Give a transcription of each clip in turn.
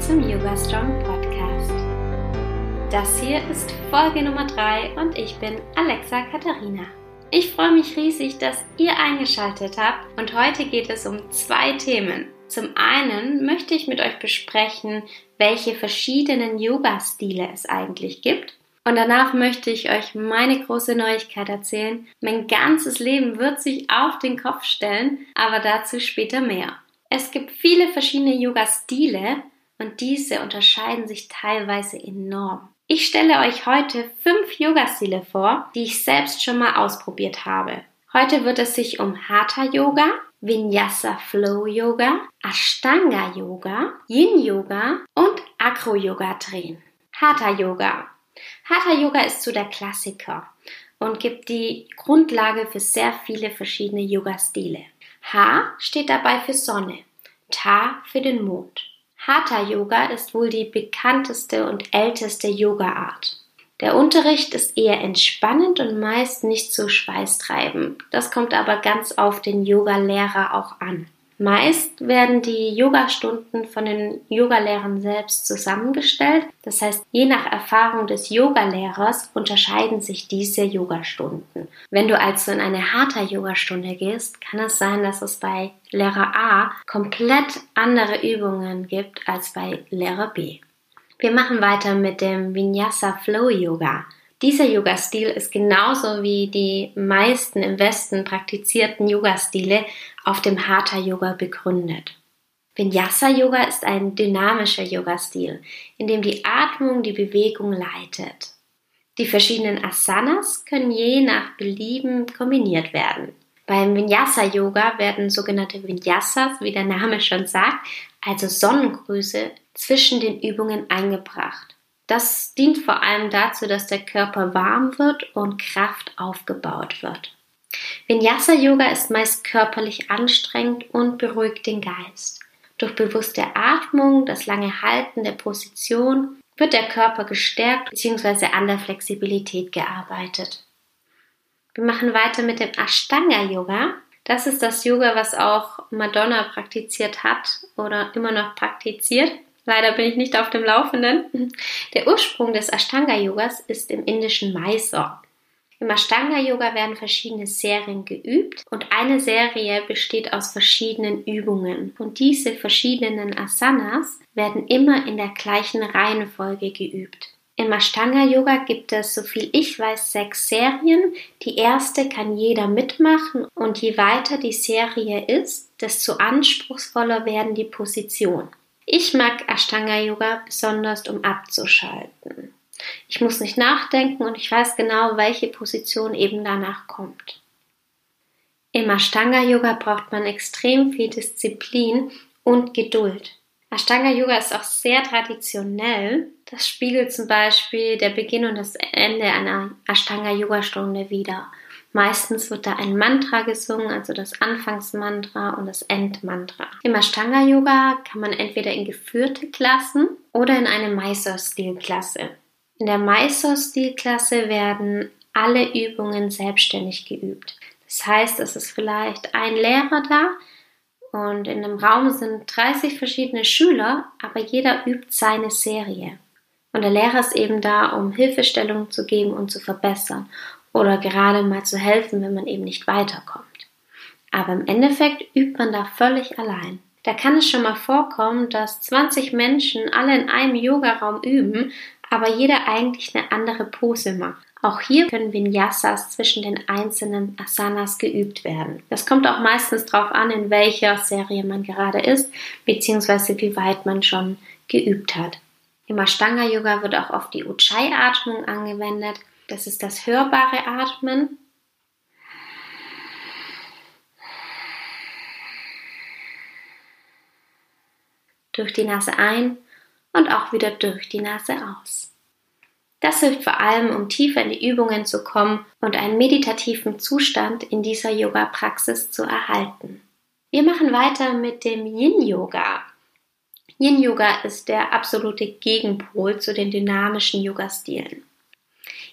zum Yoga Strong Podcast. Das hier ist Folge Nummer 3 und ich bin Alexa Katharina. Ich freue mich riesig, dass ihr eingeschaltet habt und heute geht es um zwei Themen. Zum einen möchte ich mit euch besprechen, welche verschiedenen Yoga-Stile es eigentlich gibt. Und danach möchte ich euch meine große Neuigkeit erzählen. Mein ganzes Leben wird sich auf den Kopf stellen, aber dazu später mehr. Es gibt viele verschiedene Yoga-Stile und diese unterscheiden sich teilweise enorm. Ich stelle euch heute fünf Yoga-Stile vor, die ich selbst schon mal ausprobiert habe. Heute wird es sich um Hatha Yoga, Vinyasa Flow Yoga, Ashtanga Yoga, Yin Yoga und Acro Yoga drehen. Hatha Yoga. Hatha Yoga ist so der Klassiker und gibt die Grundlage für sehr viele verschiedene Yoga-Stile. H steht dabei für Sonne, Ta für den Mond. Hatha Yoga ist wohl die bekannteste und älteste Yoga-Art. Der Unterricht ist eher entspannend und meist nicht so schweißtreibend. Das kommt aber ganz auf den Yoga-Lehrer auch an. Meist werden die Yogastunden von den Yogalehrern selbst zusammengestellt. Das heißt, je nach Erfahrung des Yogalehrers unterscheiden sich diese Yogastunden. Wenn du also in eine Hatha Yogastunde gehst, kann es sein, dass es bei Lehrer A komplett andere Übungen gibt als bei Lehrer B. Wir machen weiter mit dem Vinyasa Flow Yoga. Dieser Yoga-Stil ist genauso wie die meisten im Westen praktizierten Yoga-Stile auf dem Hatha-Yoga begründet. Vinyasa-Yoga ist ein dynamischer Yoga-Stil, in dem die Atmung die Bewegung leitet. Die verschiedenen Asanas können je nach Belieben kombiniert werden. Beim Vinyasa-Yoga werden sogenannte Vinyasas, wie der Name schon sagt, also Sonnengrüße, zwischen den Übungen eingebracht. Das dient vor allem dazu, dass der Körper warm wird und Kraft aufgebaut wird. Vinyasa Yoga ist meist körperlich anstrengend und beruhigt den Geist. Durch bewusste Atmung, das lange Halten der Position wird der Körper gestärkt bzw. an der Flexibilität gearbeitet. Wir machen weiter mit dem Ashtanga Yoga. Das ist das Yoga, was auch Madonna praktiziert hat oder immer noch praktiziert. Leider bin ich nicht auf dem Laufenden. Der Ursprung des Ashtanga-Yogas ist im indischen Mysore. Im Ashtanga-Yoga werden verschiedene Serien geübt und eine Serie besteht aus verschiedenen Übungen. Und diese verschiedenen Asanas werden immer in der gleichen Reihenfolge geübt. Im Ashtanga-Yoga gibt es, soviel ich weiß, sechs Serien. Die erste kann jeder mitmachen und je weiter die Serie ist, desto anspruchsvoller werden die Positionen. Ich mag Ashtanga Yoga besonders, um abzuschalten. Ich muss nicht nachdenken und ich weiß genau, welche Position eben danach kommt. Im Ashtanga Yoga braucht man extrem viel Disziplin und Geduld. Ashtanga Yoga ist auch sehr traditionell. Das spiegelt zum Beispiel der Beginn und das Ende einer Ashtanga Yoga Stunde wider. Meistens wird da ein Mantra gesungen, also das Anfangsmantra und das Endmantra. Im Ashtanga Yoga kann man entweder in geführte Klassen oder in eine Mysore-Stil-Klasse. In der Mysore-Stil-Klasse werden alle Übungen selbstständig geübt. Das heißt, es ist vielleicht ein Lehrer da und in einem Raum sind 30 verschiedene Schüler, aber jeder übt seine Serie. Und der Lehrer ist eben da, um Hilfestellungen zu geben und zu verbessern oder gerade mal zu helfen, wenn man eben nicht weiterkommt. Aber im Endeffekt übt man da völlig allein. Da kann es schon mal vorkommen, dass 20 Menschen alle in einem Yogaraum üben, aber jeder eigentlich eine andere Pose macht. Auch hier können Vinyasas zwischen den einzelnen Asanas geübt werden. Das kommt auch meistens darauf an, in welcher Serie man gerade ist, beziehungsweise wie weit man schon geübt hat. Im Ashtanga Yoga wird auch oft die Ujjayi-Atmung angewendet. Das ist das hörbare Atmen. Durch die Nase ein und auch wieder durch die Nase aus. Das hilft vor allem, um tiefer in die Übungen zu kommen und einen meditativen Zustand in dieser Yoga-Praxis zu erhalten. Wir machen weiter mit dem Yin-Yoga. Yin-Yoga ist der absolute Gegenpol zu den dynamischen Yoga-Stilen.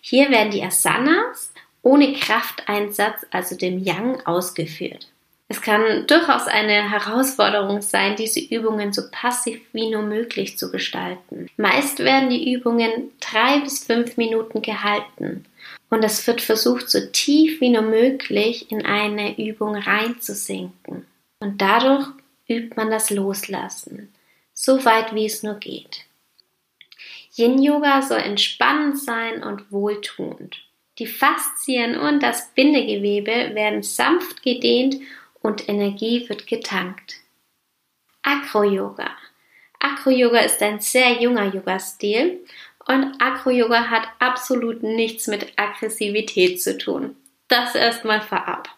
Hier werden die Asanas ohne Krafteinsatz, also dem Yang, ausgeführt. Es kann durchaus eine Herausforderung sein, diese Übungen so passiv wie nur möglich zu gestalten. Meist werden die Übungen drei bis fünf Minuten gehalten und es wird versucht, so tief wie nur möglich in eine Übung reinzusinken. Und dadurch übt man das Loslassen, so weit wie es nur geht. Yin-Yoga soll entspannend sein und wohltuend. Die Faszien und das Bindegewebe werden sanft gedehnt und Energie wird getankt. Acro-Yoga. Acro-Yoga ist ein sehr junger Yoga-Stil und Acro-Yoga hat absolut nichts mit Aggressivität zu tun. Das erstmal vorab.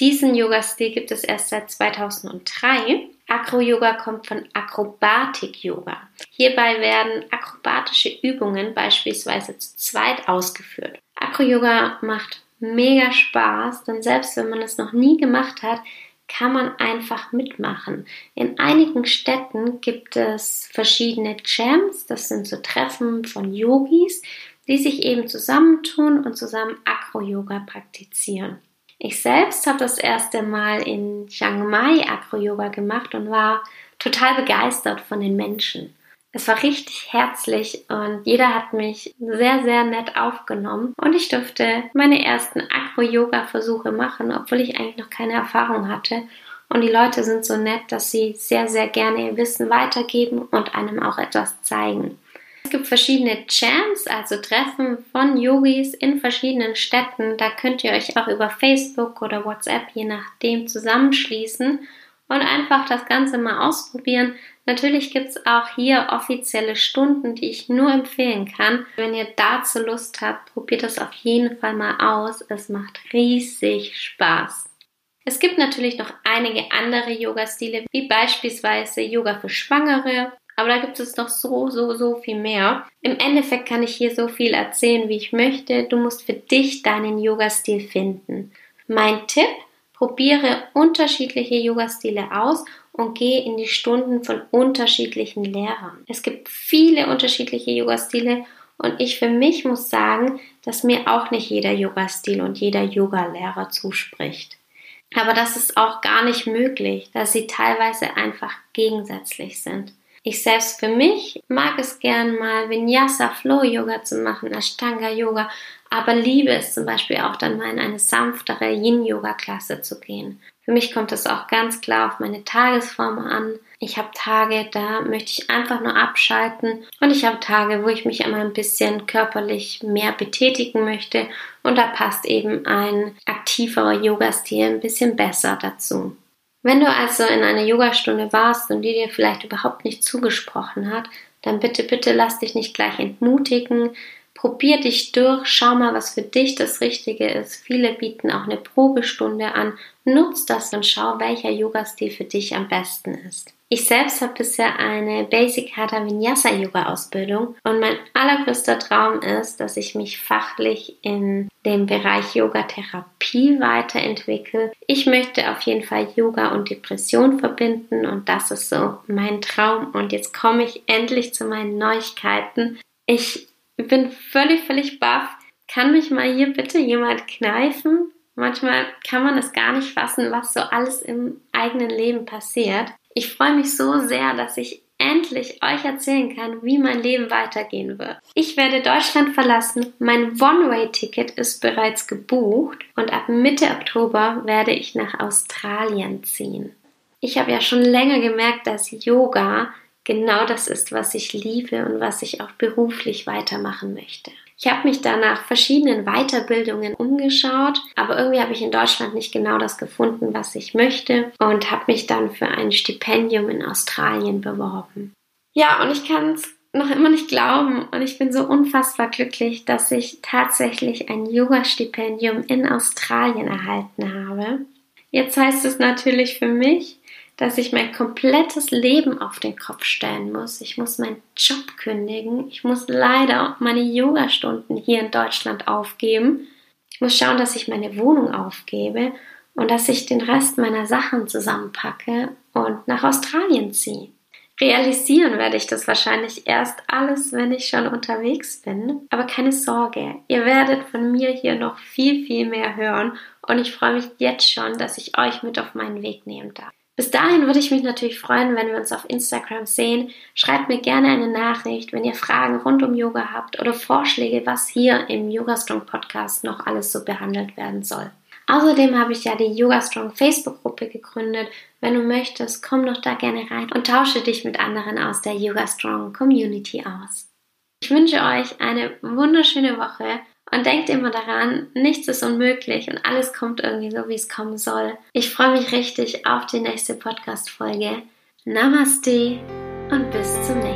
Diesen Yoga-Stil gibt es erst seit 2003. Acro-Yoga kommt von Akrobatik-Yoga. Hierbei werden akrobatische Übungen beispielsweise zu zweit ausgeführt. Acro-Yoga macht mega Spaß, denn selbst wenn man es noch nie gemacht hat, kann man einfach mitmachen. In einigen Städten gibt es verschiedene Jams, das sind so Treffen von Yogis, die sich eben zusammentun und zusammen Acro-Yoga praktizieren. Ich selbst habe das erste Mal in Chiang Mai Acro-Yoga gemacht und war total begeistert von den Menschen. Es war richtig herzlich und jeder hat mich sehr, sehr nett aufgenommen und ich durfte meine ersten Acro-Yoga-Versuche machen, obwohl ich eigentlich noch keine Erfahrung hatte. Und die Leute sind so nett, dass sie sehr, sehr gerne ihr Wissen weitergeben und einem auch etwas zeigen. Es gibt verschiedene Jams, also Treffen von Yogis in verschiedenen Städten. Da könnt ihr euch auch über Facebook oder WhatsApp je nachdem zusammenschließen und einfach das Ganze mal ausprobieren. Natürlich gibt es auch hier offizielle Stunden, die ich nur empfehlen kann. Wenn ihr dazu Lust habt, probiert das auf jeden Fall mal aus. Es macht riesig Spaß. Es gibt natürlich noch einige andere Yoga-Stile, wie beispielsweise Yoga für Schwangere. Aber da gibt es noch so, so, so viel mehr. Im Endeffekt kann ich hier so viel erzählen, wie ich möchte. Du musst für dich deinen Yoga-Stil finden. Mein Tipp, probiere unterschiedliche Yoga-Stile aus und gehe in die Stunden von unterschiedlichen Lehrern. Es gibt viele unterschiedliche Yoga-Stile und ich für mich muss sagen, dass mir auch nicht jeder Yoga-Stil und jeder Yoga-Lehrer zuspricht. Aber das ist auch gar nicht möglich, da sie teilweise einfach gegensätzlich sind. Ich selbst für mich mag es gern mal Vinyasa Flow Yoga zu machen, Ashtanga Yoga, aber liebe es zum Beispiel auch dann mal in eine sanftere Yin Yoga Klasse zu gehen. Für mich kommt es auch ganz klar auf meine Tagesform an. Ich habe Tage, da möchte ich einfach nur abschalten und ich habe Tage, wo ich mich immer ein bisschen körperlich mehr betätigen möchte und da passt eben ein aktiverer Yoga-Stil ein bisschen besser dazu. Wenn du also in einer Yogastunde warst und die dir vielleicht überhaupt nicht zugesprochen hat, dann bitte, bitte lass dich nicht gleich entmutigen. Probier dich durch, schau mal, was für dich das Richtige ist. Viele bieten auch eine Probestunde an. Nutz das und schau, welcher Yoga-Stil für dich am besten ist. Ich selbst habe bisher eine Basic Hatha Vinyasa Yoga Ausbildung und mein allergrößter Traum ist, dass ich mich fachlich in dem Bereich Yoga Therapie weiterentwickle. Ich möchte auf jeden Fall Yoga und Depression verbinden und das ist so mein Traum und jetzt komme ich endlich zu meinen Neuigkeiten. Ich bin völlig, völlig baff. Kann mich mal hier bitte jemand kneifen? Manchmal kann man es gar nicht fassen, was so alles im eigenen Leben passiert. Ich freue mich so sehr, dass ich endlich euch erzählen kann, wie mein Leben weitergehen wird. Ich werde Deutschland verlassen, mein One-Way-Ticket ist bereits gebucht und ab Mitte Oktober werde ich nach Australien ziehen. Ich habe ja schon länger gemerkt, dass Yoga genau das ist, was ich liebe und was ich auch beruflich weitermachen möchte. Ich habe mich da nach verschiedenen Weiterbildungen umgeschaut, aber irgendwie habe ich in Deutschland nicht genau das gefunden, was ich möchte und habe mich dann für ein Stipendium in Australien beworben. Ja, und ich kann es noch immer nicht glauben und ich bin so unfassbar glücklich, dass ich tatsächlich ein Yoga-Stipendium in Australien erhalten habe. Jetzt heißt es natürlich für mich, dass ich mein komplettes Leben auf den Kopf stellen muss. Ich muss meinen Job kündigen. Ich muss leider meine Yogastunden hier in Deutschland aufgeben. Ich muss schauen, dass ich meine Wohnung aufgebe und dass ich den Rest meiner Sachen zusammenpacke und nach Australien ziehe. Realisieren werde ich das wahrscheinlich erst alles, wenn ich schon unterwegs bin. Aber keine Sorge, ihr werdet von mir hier noch viel, viel mehr hören und ich freue mich jetzt schon, dass ich euch mit auf meinen Weg nehmen darf. Bis dahin würde ich mich natürlich freuen, wenn wir uns auf Instagram sehen. Schreibt mir gerne eine Nachricht, wenn ihr Fragen rund um Yoga habt oder Vorschläge, was hier im Yoga Strong Podcast noch alles so behandelt werden soll. Außerdem habe ich ja die Yoga Strong Facebook-Gruppe gegründet. Wenn du möchtest, komm doch da gerne rein und tausche dich mit anderen aus der Yoga Strong Community aus. Ich wünsche euch eine wunderschöne Woche und denkt immer daran, nichts ist unmöglich und alles kommt irgendwie so, wie es kommen soll. Ich freue mich richtig auf die nächste Podcast-Folge. Namaste und bis zum nächsten Mal.